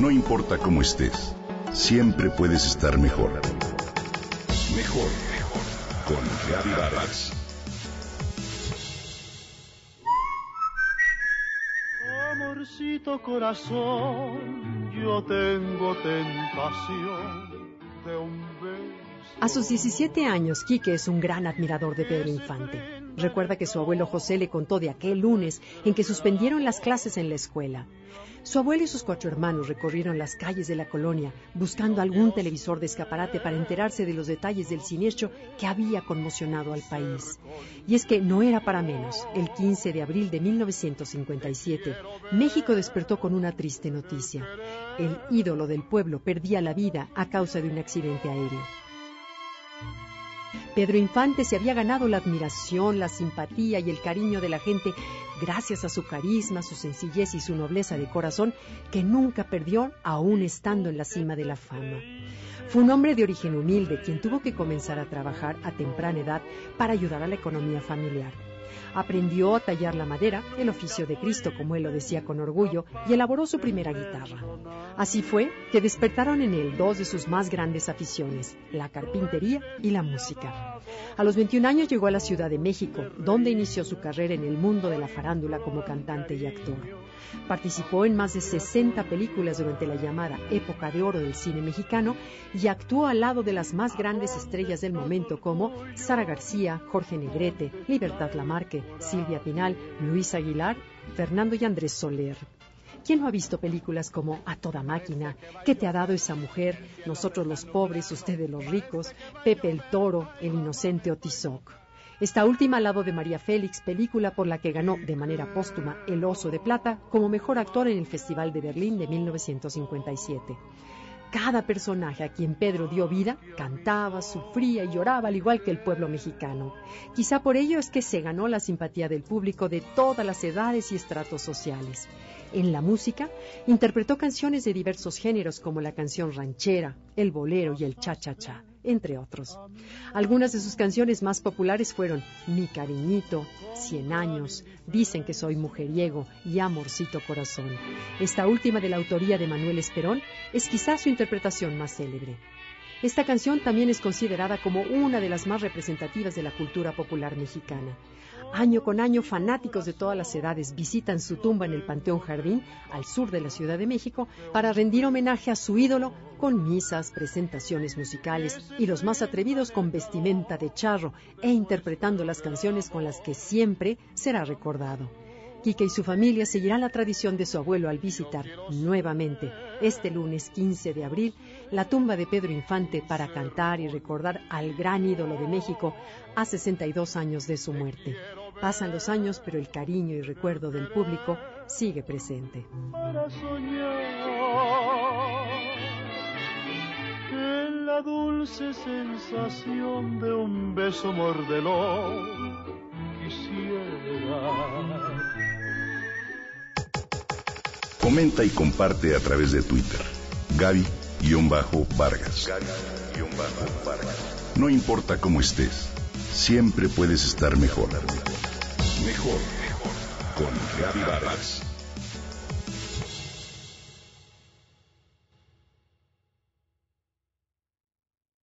No importa cómo estés, siempre puedes estar mejor. Mejor, mejor. Con Vargas. Amorcito corazón, yo tengo tentación de un beso. A sus 17 años, Quique es un gran admirador de Pedro Infante. Recuerda que su abuelo José le contó de aquel lunes en que suspendieron las clases en la escuela. Su abuelo y sus cuatro hermanos recorrieron las calles de la colonia buscando algún televisor de escaparate para enterarse de los detalles del siniestro que había conmocionado al país. Y es que no era para menos. El 15 de abril de 1957, México despertó con una triste noticia. El ídolo del pueblo perdía la vida a causa de un accidente aéreo. Pedro Infante se había ganado la admiración, la simpatía y el cariño de la gente gracias a su carisma, su sencillez y su nobleza de corazón que nunca perdió aún estando en la cima de la fama. Fue un hombre de origen humilde quien tuvo que comenzar a trabajar a temprana edad para ayudar a la economía familiar. Aprendió a tallar la madera, el oficio de Cristo, como él lo decía con orgullo, y elaboró su primera guitarra. Así fue que despertaron en él dos de sus más grandes aficiones, la carpintería y la música. A los 21 años llegó a la Ciudad de México, donde inició su carrera en el mundo de la farándula como cantante y actor. Participó en más de 60 películas durante la llamada época de oro del cine mexicano y actuó al lado de las más grandes estrellas del momento como Sara García, Jorge Negrete, Libertad Silvia Pinal, Luis Aguilar, Fernando y Andrés Soler. ¿Quién no ha visto películas como A toda máquina, ¿Qué te ha dado esa mujer? Nosotros los pobres, ustedes los ricos, Pepe el Toro, El inocente Otizoc? Esta última al lado de María Félix, película por la que ganó de manera póstuma el Oso de Plata como mejor actor en el Festival de Berlín de 1957. Cada personaje a quien Pedro dio vida cantaba, sufría y lloraba al igual que el pueblo mexicano. Quizá por ello es que se ganó la simpatía del público de todas las edades y estratos sociales. En la música, interpretó canciones de diversos géneros como la canción ranchera, el bolero y el cha-cha-cha, entre otros. Algunas de sus canciones más populares fueron Mi cariñito, Cien años, Dicen que soy mujeriego y Amorcito corazón. Esta última de la autoría de Manuel Esperón es quizás su interpretación más célebre. Esta canción también es considerada como una de las más representativas de la cultura popular mexicana. Año con año, fanáticos de todas las edades visitan su tumba en el Panteón Jardín, al sur de la Ciudad de México, para rendir homenaje a su ídolo con misas, presentaciones musicales y los más atrevidos con vestimenta de charro e interpretando las canciones con las que siempre será recordado. Quique y su familia seguirán la tradición de su abuelo al visitar nuevamente este lunes 15 de abril la tumba de Pedro Infante para cantar y recordar al gran ídolo de México a 62 años de su muerte. Pasan los años, pero el cariño y recuerdo del público sigue presente. Para soñar la dulce sensación de un beso mordelón Comenta y comparte a través de Twitter. Gaby-Vargas. No importa cómo estés, siempre puedes estar mejor. Mejor, mejor. Con Gaby Vargas.